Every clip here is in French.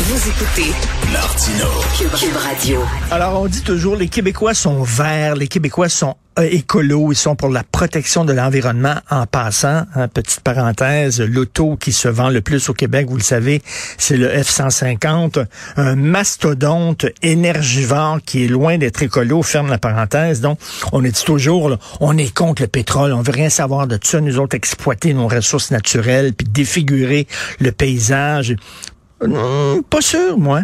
Vous écoutez Martino. Cube, Radio. Alors, on dit toujours, les Québécois sont verts, les Québécois sont euh, écolos, ils sont pour la protection de l'environnement en passant. Hein, petite parenthèse, l'auto qui se vend le plus au Québec, vous le savez, c'est le F-150, un mastodonte énergivore qui est loin d'être écolo, ferme la parenthèse. Donc, on est dit toujours, là, on est contre le pétrole, on veut rien savoir de ça, nous autres exploiter nos ressources naturelles, puis défigurer le paysage. Hum, pas sûr, moi.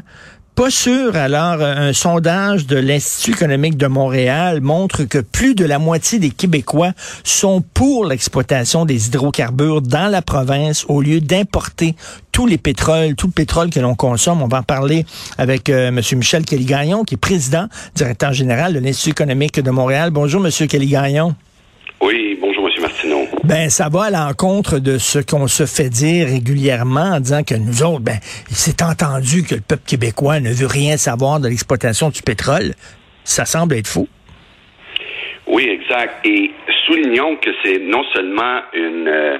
Pas sûr. Alors, un sondage de l'Institut économique de Montréal montre que plus de la moitié des Québécois sont pour l'exploitation des hydrocarbures dans la province au lieu d'importer tous les pétroles, tout le pétrole que l'on consomme. On va en parler avec euh, M. Michel Kelly-Gagnon, qui est président, directeur général de l'Institut économique de Montréal. Bonjour, M. Kelly-Gagnon. Oui. Ben, ça va à l'encontre de ce qu'on se fait dire régulièrement en disant que nous autres, ben, c'est entendu que le peuple québécois ne veut rien savoir de l'exploitation du pétrole. Ça semble être faux. Oui, exact. Et soulignons que c'est non seulement une, euh,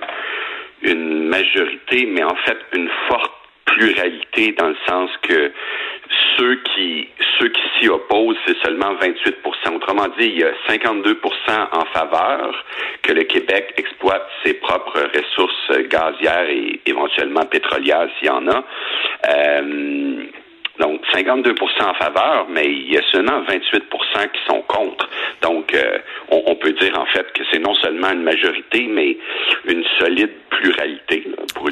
une majorité, mais en fait une forte pluralité dans le sens que ceux qui ceux qui s'y opposent, c'est seulement 28 Autrement dit, il y a 52 en faveur que le Québec exploite ses propres ressources gazières et éventuellement pétrolières s'il y en a. Euh, donc 52% en faveur, mais il y a seulement 28 qui sont contre. Donc euh, on, peut dire en fait que c'est non seulement une majorité, mais une solide pluralité,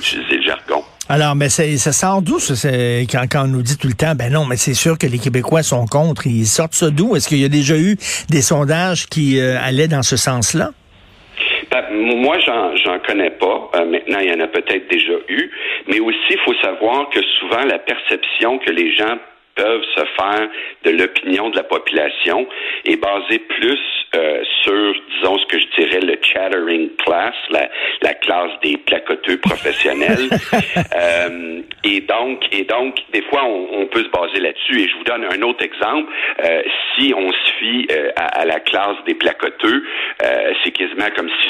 utiliser le jargon. Alors, mais ça, ça sort d'où quand, quand on nous dit tout le temps, ben non, mais c'est sûr que les Québécois sont contre. Ils sortent ça d'où? Est-ce qu'il y a déjà eu des sondages qui euh, allaient dans ce sens-là? Ben, moi, j'en connais pas. Euh, maintenant, il y en a peut-être déjà eu. Mais aussi, il faut savoir que souvent, la perception que les gens peuvent se faire de l'opinion de la population est basée plus euh, sur, disons, ce que je dirais le chattering class, la, la classe des placoteux professionnels. euh, et donc, et donc, des fois, on, on peut se baser là-dessus. Et je vous donne un autre exemple. Euh, si on se fie à, à, la classe des placoteux, c'est quasiment comme si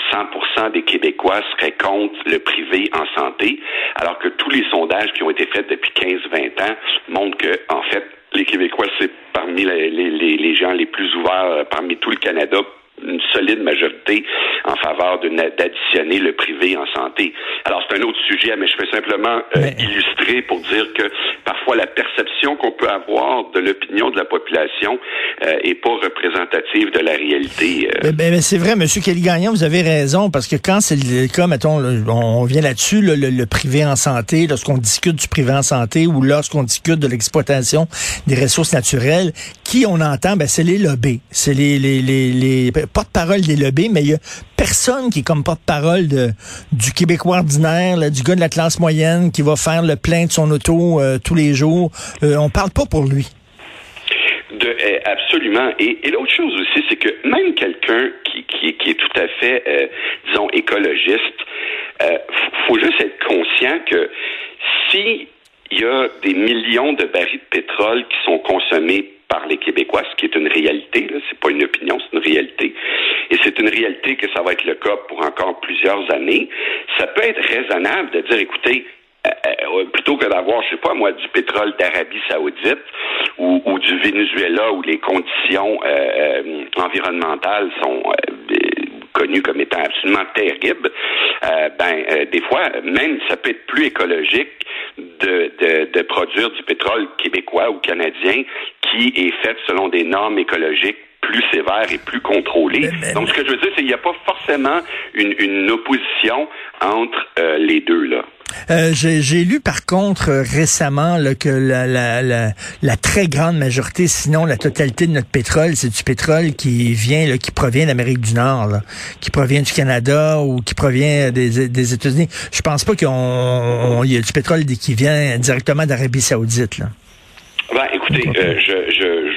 100% des Québécois seraient contre le privé en santé, alors que tous les sondages qui ont été faits depuis 15-20 ans montrent que, en fait, les Québécois, c'est parmi les, les, gens les plus ouverts parmi tout le Canada une solide majorité en faveur d'additionner le privé en santé. Alors, c'est un autre sujet, mais je fais simplement euh, mais... illustrer pour dire que parfois la perception qu'on peut avoir de l'opinion de la population euh, est pas représentative de la réalité. Euh. Mais c'est vrai, M. Kelly-Gagnon, vous avez raison, parce que quand c'est le cas, mettons, on vient là-dessus, le, le, le, privé en santé, lorsqu'on discute du privé en santé ou lorsqu'on discute de l'exploitation des ressources naturelles, qui on entend, ben, c'est les lobbies, c'est les, les, les, les porte-parole des lobbies, mais il y a personne qui est comme porte-parole du Québécois ordinaire, du gars de la classe moyenne qui va faire le plein de son auto euh, tous les jours. Euh, on parle pas pour lui. Euh, absolument. Et, l'autre chose aussi, c'est que même quelqu'un qui, est tout à fait, euh, disons, écologiste, euh, faut juste être conscient que si il y a des millions de barils de pétrole qui sont consommés par les Québécois, ce qui est une réalité, c'est pas une opinion, c'est une réalité. Et c'est une réalité que ça va être le cas pour encore plusieurs années. Ça peut être raisonnable de dire, écoutez, euh, euh, plutôt que d'avoir, je sais pas moi, du pétrole d'Arabie Saoudite ou, du Venezuela où les conditions euh, environnementales sont connues comme étant absolument terribles, ben des fois, même ça peut être plus écologique de, de, de, produire du pétrole québécois ou canadien qui est fait selon des normes écologiques plus sévères et plus mais, Donc, ce que je veux dire, c'est qu'il n'y a pas forcément une, une opposition entre euh, les deux, là. Euh, J'ai lu par contre récemment là, que la, la, la, la, très grande majorité, sinon la totalité de notre pétrole, c'est du pétrole qui vient, là, qui provient d'Amérique du Nord, là, qui provient du Canada ou qui provient des, des États-Unis. Je pense pas qu'il y a du pétrole qui vient directement d'Arabie Saoudite. Là. Ben, écoutez, euh, je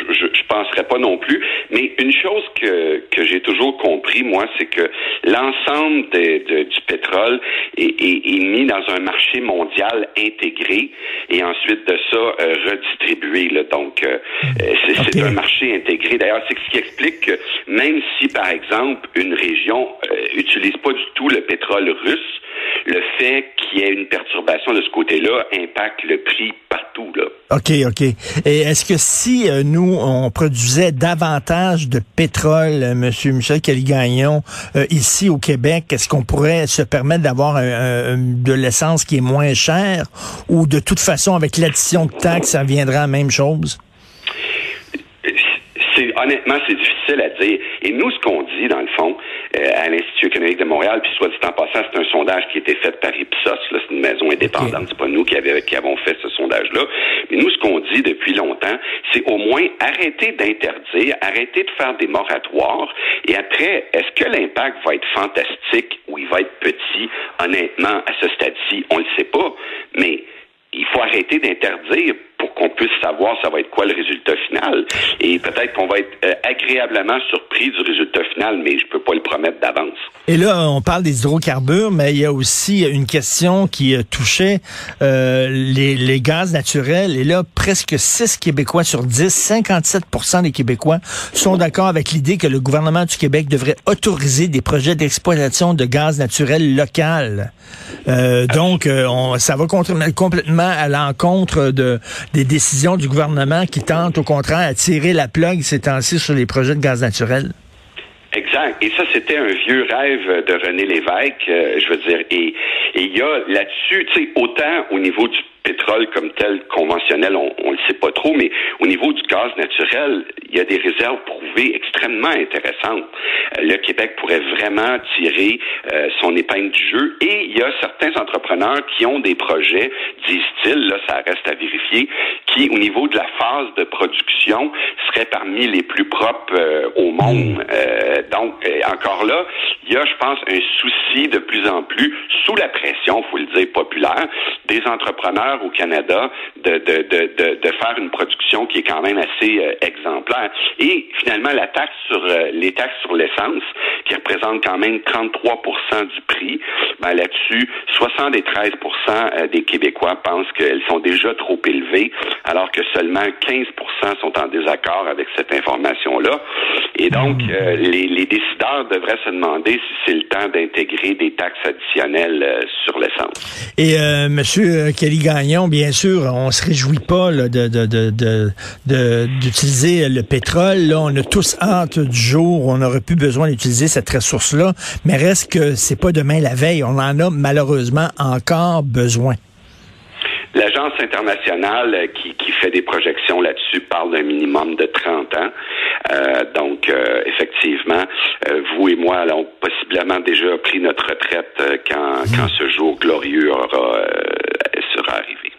penserais pas non plus. Mais une chose que, que j'ai toujours compris, moi, c'est que l'ensemble de, du pétrole est, est, est, mis dans un marché mondial intégré et ensuite de ça euh, redistribué. Là. Donc, euh, c'est okay. un marché intégré. D'ailleurs, c'est ce qui explique que même si, par exemple, une région euh, utilise pas du tout le pétrole russe, le fait qu'il y ait une perturbation de ce côté-là impacte le prix partout. Là. OK, OK. Et est-ce que si euh, nous, on produisait davantage de pétrole, euh, Monsieur Michel Caligagnon, euh, ici au Québec, est-ce qu'on pourrait se permettre d'avoir de l'essence qui est moins chère ou de toute façon, avec l'addition de taxes, ça viendra à la même chose? Honnêtement, c'est difficile à dire. Et nous, ce qu'on dit, dans le fond, euh, à l'Institut économique de Montréal, puis soit dit en passant, c'est un sondage qui a été fait par Ipsos, là, c'est une maison indépendante, c'est pas nous qui, qui avons fait ce sondage-là. Mais nous, ce qu'on dit depuis longtemps, c'est au moins arrêter d'interdire, arrêter de faire des moratoires, et après, est-ce que l'impact va être fantastique ou il va être petit? Honnêtement, à ce stade-ci, on le sait pas. Mais il faut arrêter d'interdire qu'on puisse savoir ça va être quoi le résultat final. Et peut-être qu'on va être euh, agréablement surpris du résultat final, mais je peux pas le promettre d'avance. Et là, on parle des hydrocarbures, mais il y a aussi une question qui euh, touchait euh, les, les, gaz naturels. Et là, presque 6 Québécois sur 10, 57 des Québécois sont d'accord avec l'idée que le gouvernement du Québec devrait autoriser des projets d'exploitation de gaz naturel local. Euh, donc, on, ça va complètement à l'encontre de des décisions du gouvernement qui tentent au contraire à tirer la plug ces temps-ci sur les projets de gaz naturel? Exact. Et ça, c'était un vieux rêve de René Lévesque, euh, je veux dire. Et il y a là-dessus, tu sais, autant au niveau du pétrole comme tel conventionnel, on ne le sait pas trop, mais au niveau du gaz naturel, il y a des réserves prouvées extrêmement intéressantes. Euh, le Québec pourrait vraiment tirer euh, son épingle du jeu et il y a certains entrepreneurs qui ont des projets, disent-ils, là ça reste à vérifier, qui au niveau de la phase de production seraient parmi les plus propres euh, au monde. Mm. donc encore là, il y a, je pense, un souci de plus en plus sous la pression, faut le dire populaire, des entrepreneurs au Canada de, de, de, de, faire une production qui est quand même assez euh, exemplaire. Et finalement, la taxe sur euh, les taxes sur l'essence, qui représente quand même 33 du prix, ben là-dessus, 73 euh, des Québécois pensent qu'elles sont déjà trop élevées, alors que seulement 15% sont en désaccord avec cette information-là. Et donc, hmm. les, les, décideurs devraient se demander si c'est le temps d'intégrer des taxes additionnelles sur l'essence. Et euh, Monsieur Kelly bien sûr, on se réjouit pas de, d'utiliser le pétrole. Là, on a tous hâte du jour où on n'aurait plus besoin d'utiliser cette ressource-là, mais reste que c'est pas demain la veille. On en a malheureusement encore besoin. L'agence internationale qui, fait des projections là-dessus parle d'un minimum de 30 ans. Euh, donc, euh, effectivement, euh, vous et moi avons possiblement déjà pris notre retraite quand, quand ce jour glorieux aura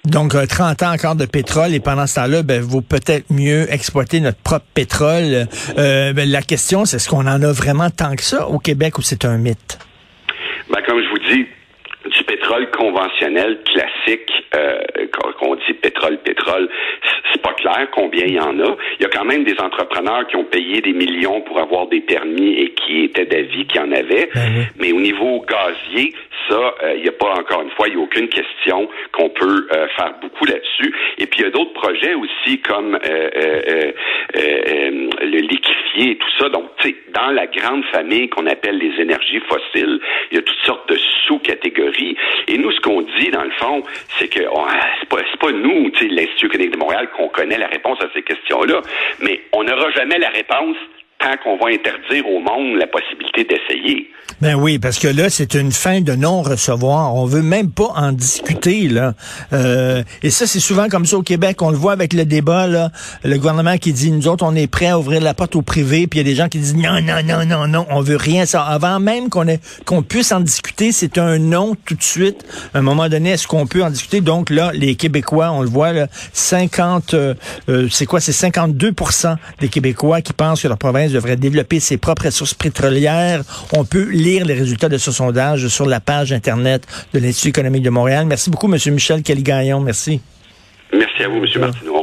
donc, 30 euh, ans encore de pétrole et pendant ce temps-là, ben, vaut peut-être mieux exploiter notre propre pétrole. Euh, ben, la question, c'est est-ce qu'on en a vraiment tant que ça au Québec ou c'est un mythe? Ben, comme je vous dis, du pétrole conventionnel classique, euh, qu'on dit pétrole, pétrole, c'est pas clair combien il y en a. Il y a quand même des entrepreneurs qui ont payé des millions pour avoir des permis et qui étaient d'avis qu'il y en avait. Ben Mais au niveau gazier, ça, il euh, n'y a pas encore une fois, il n'y a aucune question qu'on peut euh, faire beaucoup là-dessus. Et puis il y a d'autres projets aussi comme euh, le liquéfié et tout ça. Donc, tu sais, dans la grande famille qu'on appelle les énergies fossiles, il y a toutes sortes de sous-catégories. Et nous, ce qu'on dit, dans le fond, c'est que oh, c'est pas, pas nous, l'Institut économique de Montréal, qu'on connaît la réponse à ces questions-là, mais on n'aura jamais la réponse tant qu'on va interdire au monde la possibilité d'essayer. Ben oui, parce que là, c'est une fin de non-recevoir. On veut même pas en discuter, là. Euh, et ça, c'est souvent comme ça au Québec. On le voit avec le débat, là. Le gouvernement qui dit, nous autres, on est prêts à ouvrir la porte au privé, puis il y a des gens qui disent, non, non, non, non, non, on veut rien. Ça, avant même qu'on qu'on puisse en discuter, c'est un non tout de suite. À un moment donné, est-ce qu'on peut en discuter? Donc là, les Québécois, on le voit, là, 50, euh, euh, c'est quoi? C'est 52% des Québécois qui pensent que leur devrait développer ses propres ressources pétrolières. On peut lire les résultats de ce sondage sur la page Internet de l'Institut économique de Montréal. Merci beaucoup, M. Michel Caligaillon. Merci. Merci à vous, M. Martineau.